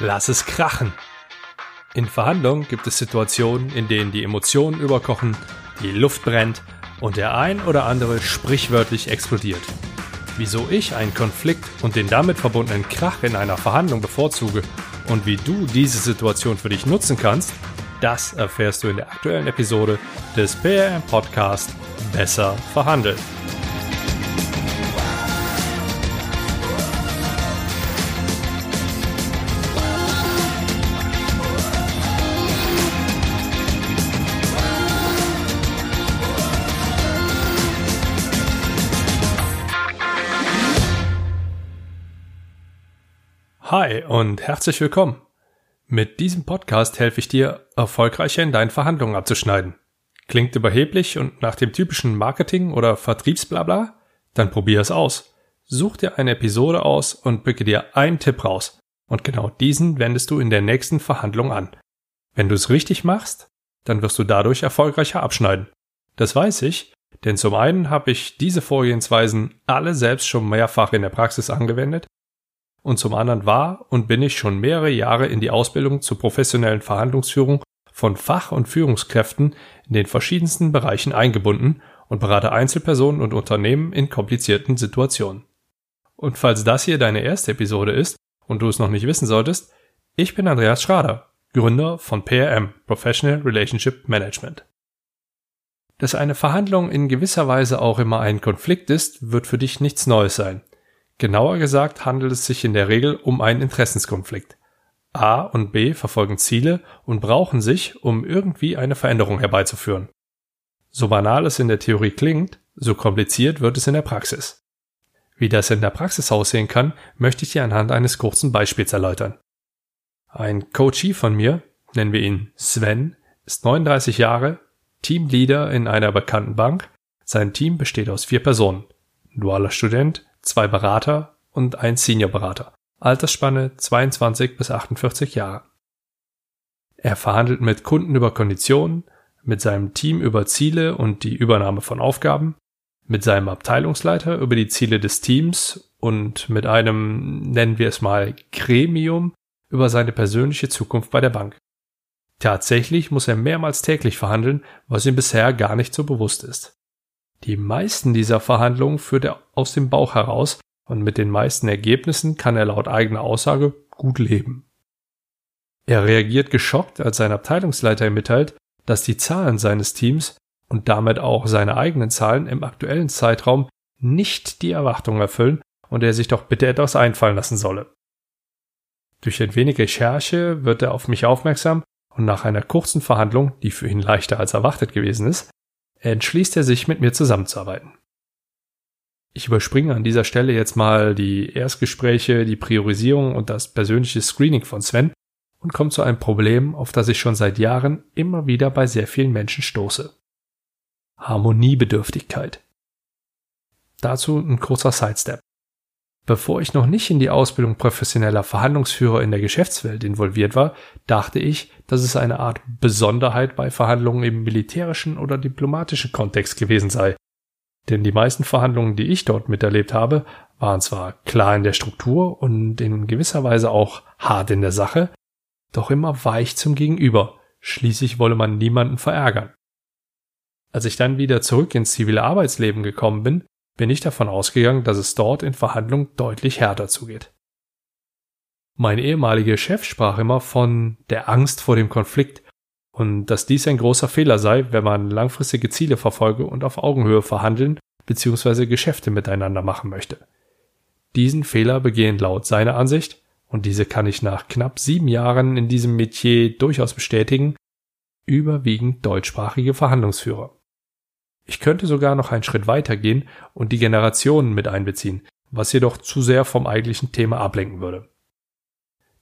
Lass es krachen. In Verhandlungen gibt es Situationen, in denen die Emotionen überkochen, die Luft brennt und der ein oder andere sprichwörtlich explodiert. Wieso ich einen Konflikt und den damit verbundenen Krach in einer Verhandlung bevorzuge und wie du diese Situation für dich nutzen kannst, das erfährst du in der aktuellen Episode des PRM Podcast Besser verhandeln. Hi und herzlich willkommen. Mit diesem Podcast helfe ich dir, erfolgreicher in deinen Verhandlungen abzuschneiden. Klingt überheblich und nach dem typischen Marketing- oder Vertriebsblabla? Dann probier es aus. Such dir eine Episode aus und picke dir einen Tipp raus. Und genau diesen wendest du in der nächsten Verhandlung an. Wenn du es richtig machst, dann wirst du dadurch erfolgreicher abschneiden. Das weiß ich, denn zum einen habe ich diese Vorgehensweisen alle selbst schon mehrfach in der Praxis angewendet und zum anderen war und bin ich schon mehrere Jahre in die Ausbildung zur professionellen Verhandlungsführung von Fach- und Führungskräften in den verschiedensten Bereichen eingebunden und berate Einzelpersonen und Unternehmen in komplizierten Situationen. Und falls das hier deine erste Episode ist und du es noch nicht wissen solltest, ich bin Andreas Schrader, Gründer von PRM, Professional Relationship Management. Dass eine Verhandlung in gewisser Weise auch immer ein Konflikt ist, wird für dich nichts Neues sein. Genauer gesagt handelt es sich in der Regel um einen Interessenskonflikt. A und B verfolgen Ziele und brauchen sich, um irgendwie eine Veränderung herbeizuführen. So banal es in der Theorie klingt, so kompliziert wird es in der Praxis. Wie das in der Praxis aussehen kann, möchte ich dir anhand eines kurzen Beispiels erläutern. Ein Coachee von mir, nennen wir ihn Sven, ist 39 Jahre, Teamleader in einer bekannten Bank. Sein Team besteht aus vier Personen. Dualer Student, zwei Berater und ein Seniorberater. Altersspanne 22 bis 48 Jahre. Er verhandelt mit Kunden über Konditionen, mit seinem Team über Ziele und die Übernahme von Aufgaben, mit seinem Abteilungsleiter über die Ziele des Teams und mit einem, nennen wir es mal, Gremium über seine persönliche Zukunft bei der Bank. Tatsächlich muss er mehrmals täglich verhandeln, was ihm bisher gar nicht so bewusst ist. Die meisten dieser Verhandlungen führt er aus dem Bauch heraus und mit den meisten Ergebnissen kann er laut eigener Aussage gut leben. Er reagiert geschockt, als sein Abteilungsleiter ihm mitteilt, dass die Zahlen seines Teams und damit auch seine eigenen Zahlen im aktuellen Zeitraum nicht die Erwartungen erfüllen und er sich doch bitte etwas einfallen lassen solle. Durch ein wenig Recherche wird er auf mich aufmerksam und nach einer kurzen Verhandlung, die für ihn leichter als erwartet gewesen ist, entschließt er sich, mit mir zusammenzuarbeiten. Ich überspringe an dieser Stelle jetzt mal die Erstgespräche, die Priorisierung und das persönliche Screening von Sven und komme zu einem Problem, auf das ich schon seit Jahren immer wieder bei sehr vielen Menschen stoße. Harmoniebedürftigkeit. Dazu ein kurzer Sidestep. Bevor ich noch nicht in die Ausbildung professioneller Verhandlungsführer in der Geschäftswelt involviert war, dachte ich, dass es eine Art Besonderheit bei Verhandlungen im militärischen oder diplomatischen Kontext gewesen sei. Denn die meisten Verhandlungen, die ich dort miterlebt habe, waren zwar klar in der Struktur und in gewisser Weise auch hart in der Sache, doch immer weich zum Gegenüber. Schließlich wolle man niemanden verärgern. Als ich dann wieder zurück ins zivile Arbeitsleben gekommen bin, bin ich davon ausgegangen, dass es dort in Verhandlungen deutlich härter zugeht. Mein ehemaliger Chef sprach immer von der Angst vor dem Konflikt und dass dies ein großer Fehler sei, wenn man langfristige Ziele verfolge und auf Augenhöhe verhandeln bzw. Geschäfte miteinander machen möchte. Diesen Fehler begehen laut seiner Ansicht, und diese kann ich nach knapp sieben Jahren in diesem Metier durchaus bestätigen, überwiegend deutschsprachige Verhandlungsführer. Ich könnte sogar noch einen Schritt weiter gehen und die Generationen mit einbeziehen, was jedoch zu sehr vom eigentlichen Thema ablenken würde.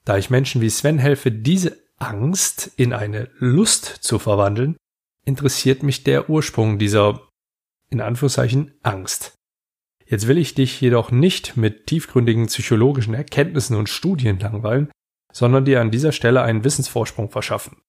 Da ich Menschen wie Sven helfe, diese Angst in eine Lust zu verwandeln, interessiert mich der Ursprung dieser, in Anführungszeichen, Angst. Jetzt will ich dich jedoch nicht mit tiefgründigen psychologischen Erkenntnissen und Studien langweilen, sondern dir an dieser Stelle einen Wissensvorsprung verschaffen.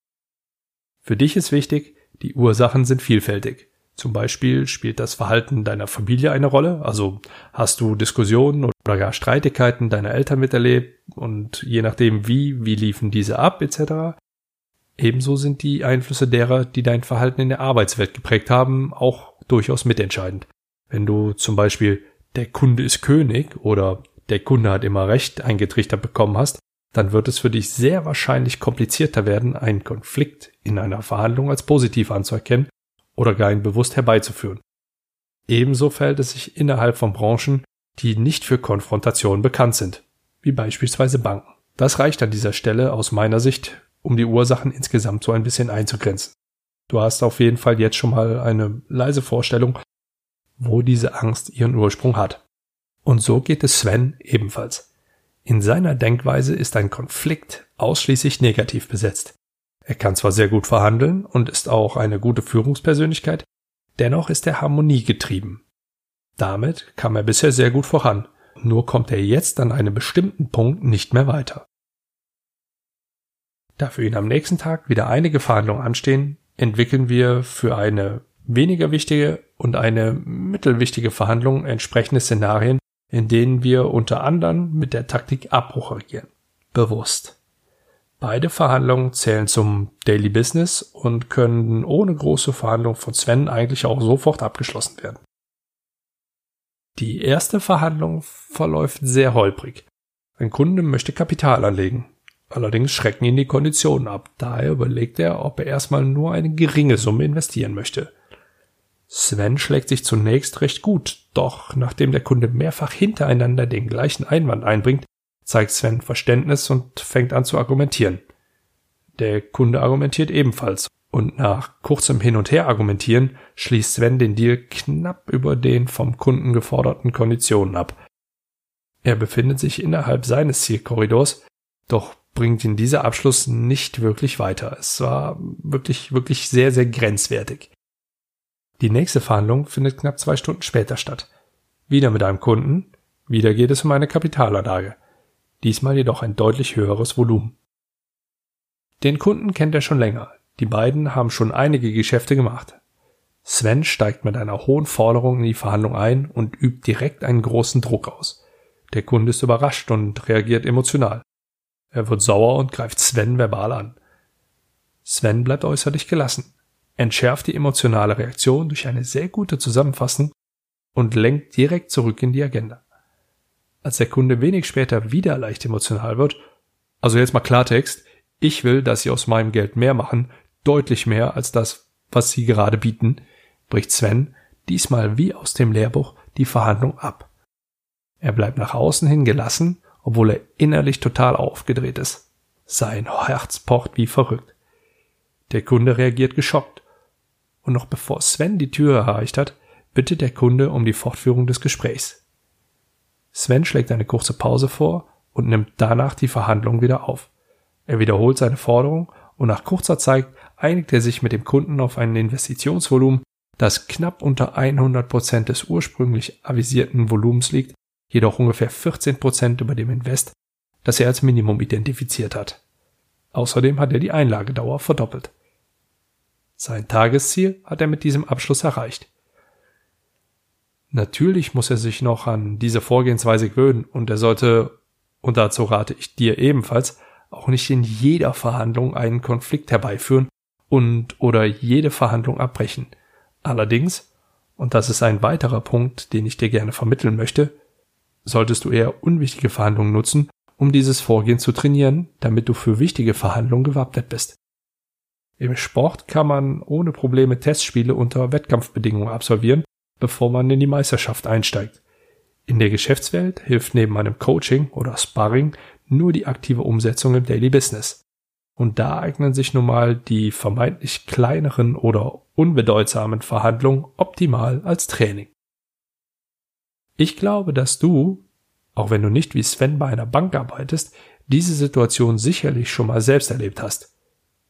Für dich ist wichtig, die Ursachen sind vielfältig. Zum Beispiel spielt das Verhalten deiner Familie eine Rolle. Also hast du Diskussionen oder gar Streitigkeiten deiner Eltern miterlebt und je nachdem wie, wie liefen diese ab etc. Ebenso sind die Einflüsse derer, die dein Verhalten in der Arbeitswelt geprägt haben, auch durchaus mitentscheidend. Wenn du zum Beispiel der Kunde ist König oder der Kunde hat immer recht eingetrichtert bekommen hast, dann wird es für dich sehr wahrscheinlich komplizierter werden, einen Konflikt in einer Verhandlung als positiv anzuerkennen oder gar ihn bewusst herbeizuführen. Ebenso verhält es sich innerhalb von Branchen, die nicht für Konfrontation bekannt sind, wie beispielsweise Banken. Das reicht an dieser Stelle aus meiner Sicht, um die Ursachen insgesamt so ein bisschen einzugrenzen. Du hast auf jeden Fall jetzt schon mal eine leise Vorstellung, wo diese Angst ihren Ursprung hat. Und so geht es Sven ebenfalls. In seiner Denkweise ist ein Konflikt ausschließlich negativ besetzt. Er kann zwar sehr gut verhandeln und ist auch eine gute Führungspersönlichkeit, dennoch ist er harmoniegetrieben. Damit kam er bisher sehr gut voran, nur kommt er jetzt an einem bestimmten Punkt nicht mehr weiter. Da für ihn am nächsten Tag wieder einige Verhandlungen anstehen, entwickeln wir für eine weniger wichtige und eine mittelwichtige Verhandlung entsprechende Szenarien, in denen wir unter anderem mit der Taktik Abbruch agieren. Bewusst. Beide Verhandlungen zählen zum Daily Business und können ohne große Verhandlung von Sven eigentlich auch sofort abgeschlossen werden. Die erste Verhandlung verläuft sehr holprig. Ein Kunde möchte Kapital anlegen. Allerdings schrecken ihn die Konditionen ab. Daher überlegt er, ob er erstmal nur eine geringe Summe investieren möchte. Sven schlägt sich zunächst recht gut, doch nachdem der Kunde mehrfach hintereinander den gleichen Einwand einbringt, zeigt Sven Verständnis und fängt an zu argumentieren. Der Kunde argumentiert ebenfalls und nach kurzem Hin und Her argumentieren schließt Sven den Deal knapp über den vom Kunden geforderten Konditionen ab. Er befindet sich innerhalb seines Zielkorridors, doch bringt ihn dieser Abschluss nicht wirklich weiter. Es war wirklich, wirklich sehr, sehr grenzwertig. Die nächste Verhandlung findet knapp zwei Stunden später statt. Wieder mit einem Kunden, wieder geht es um eine Kapitalanlage diesmal jedoch ein deutlich höheres Volumen. Den Kunden kennt er schon länger, die beiden haben schon einige Geschäfte gemacht. Sven steigt mit einer hohen Forderung in die Verhandlung ein und übt direkt einen großen Druck aus. Der Kunde ist überrascht und reagiert emotional. Er wird sauer und greift Sven verbal an. Sven bleibt äußerlich gelassen, entschärft die emotionale Reaktion durch eine sehr gute Zusammenfassung und lenkt direkt zurück in die Agenda als der Kunde wenig später wieder leicht emotional wird, also jetzt mal Klartext, ich will, dass Sie aus meinem Geld mehr machen, deutlich mehr als das, was Sie gerade bieten, bricht Sven diesmal wie aus dem Lehrbuch die Verhandlung ab. Er bleibt nach außen hin gelassen, obwohl er innerlich total aufgedreht ist. Sein Herz pocht wie verrückt. Der Kunde reagiert geschockt. Und noch bevor Sven die Tür erreicht hat, bittet der Kunde um die Fortführung des Gesprächs. Sven schlägt eine kurze Pause vor und nimmt danach die Verhandlung wieder auf. Er wiederholt seine Forderung und nach kurzer Zeit einigt er sich mit dem Kunden auf ein Investitionsvolumen, das knapp unter 100 Prozent des ursprünglich avisierten Volumens liegt, jedoch ungefähr 14 Prozent über dem Invest, das er als Minimum identifiziert hat. Außerdem hat er die Einlagedauer verdoppelt. Sein Tagesziel hat er mit diesem Abschluss erreicht. Natürlich muss er sich noch an diese Vorgehensweise gewöhnen und er sollte, und dazu rate ich dir ebenfalls, auch nicht in jeder Verhandlung einen Konflikt herbeiführen und oder jede Verhandlung abbrechen. Allerdings, und das ist ein weiterer Punkt, den ich dir gerne vermitteln möchte, solltest du eher unwichtige Verhandlungen nutzen, um dieses Vorgehen zu trainieren, damit du für wichtige Verhandlungen gewappnet bist. Im Sport kann man ohne Probleme Testspiele unter Wettkampfbedingungen absolvieren bevor man in die Meisterschaft einsteigt. In der Geschäftswelt hilft neben einem Coaching oder Sparring nur die aktive Umsetzung im Daily Business. Und da eignen sich nun mal die vermeintlich kleineren oder unbedeutsamen Verhandlungen optimal als Training. Ich glaube, dass du, auch wenn du nicht wie Sven bei einer Bank arbeitest, diese Situation sicherlich schon mal selbst erlebt hast.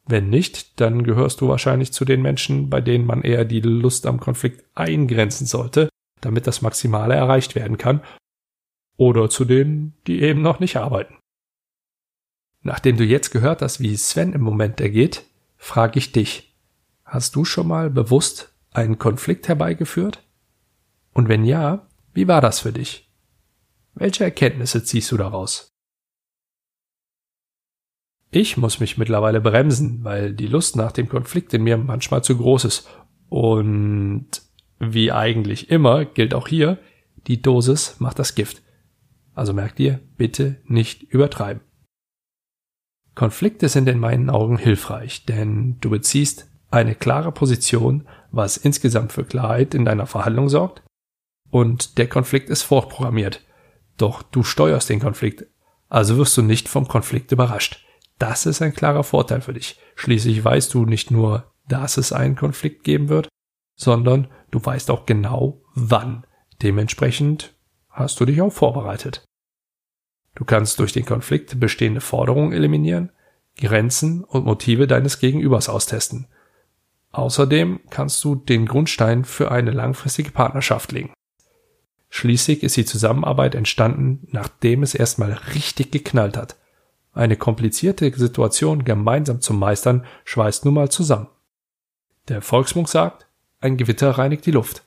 Wenn nicht, dann gehörst du wahrscheinlich zu den Menschen, bei denen man eher die Lust am Konflikt eingrenzen sollte, damit das Maximale erreicht werden kann, oder zu denen, die eben noch nicht arbeiten. Nachdem du jetzt gehört hast, wie Sven im Moment ergeht, frage ich dich, hast du schon mal bewusst einen Konflikt herbeigeführt? Und wenn ja, wie war das für dich? Welche Erkenntnisse ziehst du daraus? Ich muss mich mittlerweile bremsen, weil die Lust nach dem Konflikt in mir manchmal zu groß ist. Und wie eigentlich immer gilt auch hier, die Dosis macht das Gift. Also merkt ihr, bitte nicht übertreiben. Konflikte sind in meinen Augen hilfreich, denn du beziehst eine klare Position, was insgesamt für Klarheit in deiner Verhandlung sorgt, und der Konflikt ist vorprogrammiert. Doch du steuerst den Konflikt, also wirst du nicht vom Konflikt überrascht. Das ist ein klarer Vorteil für dich. Schließlich weißt du nicht nur, dass es einen Konflikt geben wird, sondern du weißt auch genau, wann. Dementsprechend hast du dich auch vorbereitet. Du kannst durch den Konflikt bestehende Forderungen eliminieren, Grenzen und Motive deines Gegenübers austesten. Außerdem kannst du den Grundstein für eine langfristige Partnerschaft legen. Schließlich ist die Zusammenarbeit entstanden, nachdem es erstmal richtig geknallt hat. Eine komplizierte Situation gemeinsam zu meistern, schweißt nun mal zusammen. Der Volksmund sagt, ein Gewitter reinigt die Luft.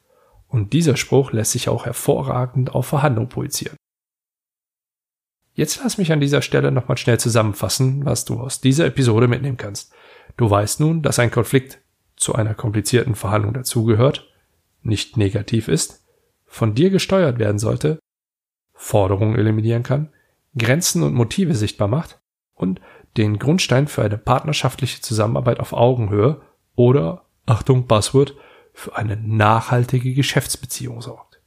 Und dieser Spruch lässt sich auch hervorragend auf Verhandlungen projizieren. Jetzt lass mich an dieser Stelle nochmal schnell zusammenfassen, was du aus dieser Episode mitnehmen kannst. Du weißt nun, dass ein Konflikt zu einer komplizierten Verhandlung dazugehört, nicht negativ ist, von dir gesteuert werden sollte, Forderungen eliminieren kann, Grenzen und Motive sichtbar macht und den Grundstein für eine partnerschaftliche Zusammenarbeit auf Augenhöhe oder, Achtung, Buzzword, für eine nachhaltige Geschäftsbeziehung sorgt.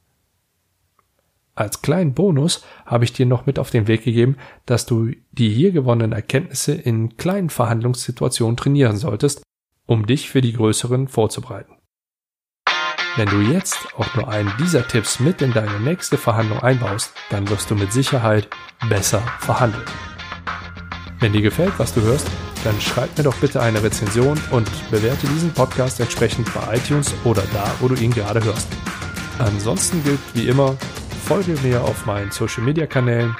Als kleinen Bonus habe ich dir noch mit auf den Weg gegeben, dass du die hier gewonnenen Erkenntnisse in kleinen Verhandlungssituationen trainieren solltest, um dich für die größeren vorzubereiten. Wenn du jetzt auch nur einen dieser Tipps mit in deine nächste Verhandlung einbaust, dann wirst du mit Sicherheit besser verhandeln. Wenn dir gefällt, was du hörst, dann schreib mir doch bitte eine Rezension und bewerte diesen Podcast entsprechend bei iTunes oder da, wo du ihn gerade hörst. Ansonsten gilt wie immer, folge mir auf meinen Social Media Kanälen,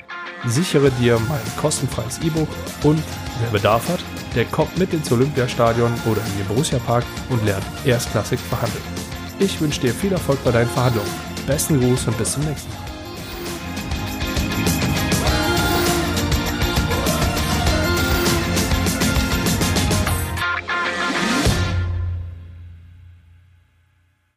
sichere dir mein kostenfreies E-Book und wer Bedarf hat, der kommt mit ins Olympiastadion oder in den Borussia Park und lernt erstklassig verhandeln. Ich wünsche dir viel Erfolg bei deinen Verhandlungen. Besten Gruß und bis zum nächsten Mal.